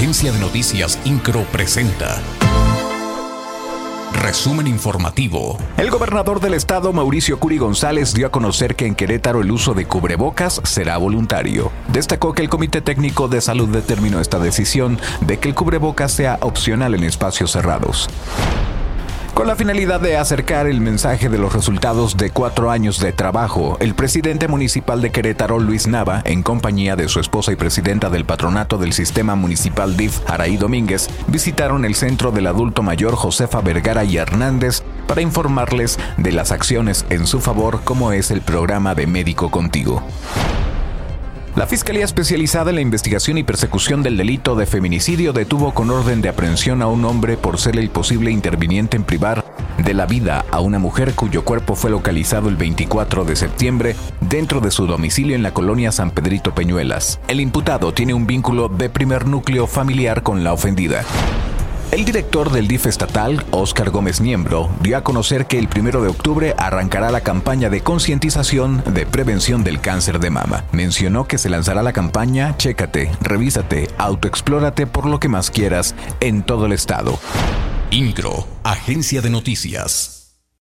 Agencia de Noticias Incro presenta. Resumen informativo. El gobernador del estado, Mauricio Curi González, dio a conocer que en Querétaro el uso de cubrebocas será voluntario. Destacó que el Comité Técnico de Salud determinó esta decisión de que el cubrebocas sea opcional en espacios cerrados con la finalidad de acercar el mensaje de los resultados de cuatro años de trabajo. El presidente municipal de Querétaro, Luis Nava, en compañía de su esposa y presidenta del patronato del sistema municipal DIF, Araí Domínguez, visitaron el centro del adulto mayor Josefa Vergara y Hernández para informarles de las acciones en su favor como es el programa de Médico Contigo. La Fiscalía Especializada en la Investigación y Persecución del Delito de Feminicidio detuvo con orden de aprehensión a un hombre por ser el posible interviniente en privar de la vida a una mujer cuyo cuerpo fue localizado el 24 de septiembre dentro de su domicilio en la colonia San Pedrito Peñuelas. El imputado tiene un vínculo de primer núcleo familiar con la ofendida. El director del DIF estatal, Óscar Gómez Niembro, dio a conocer que el primero de octubre arrancará la campaña de concientización de prevención del cáncer de mama. Mencionó que se lanzará la campaña Chécate, revísate, autoexplórate por lo que más quieras en todo el estado. INCRO, Agencia de Noticias.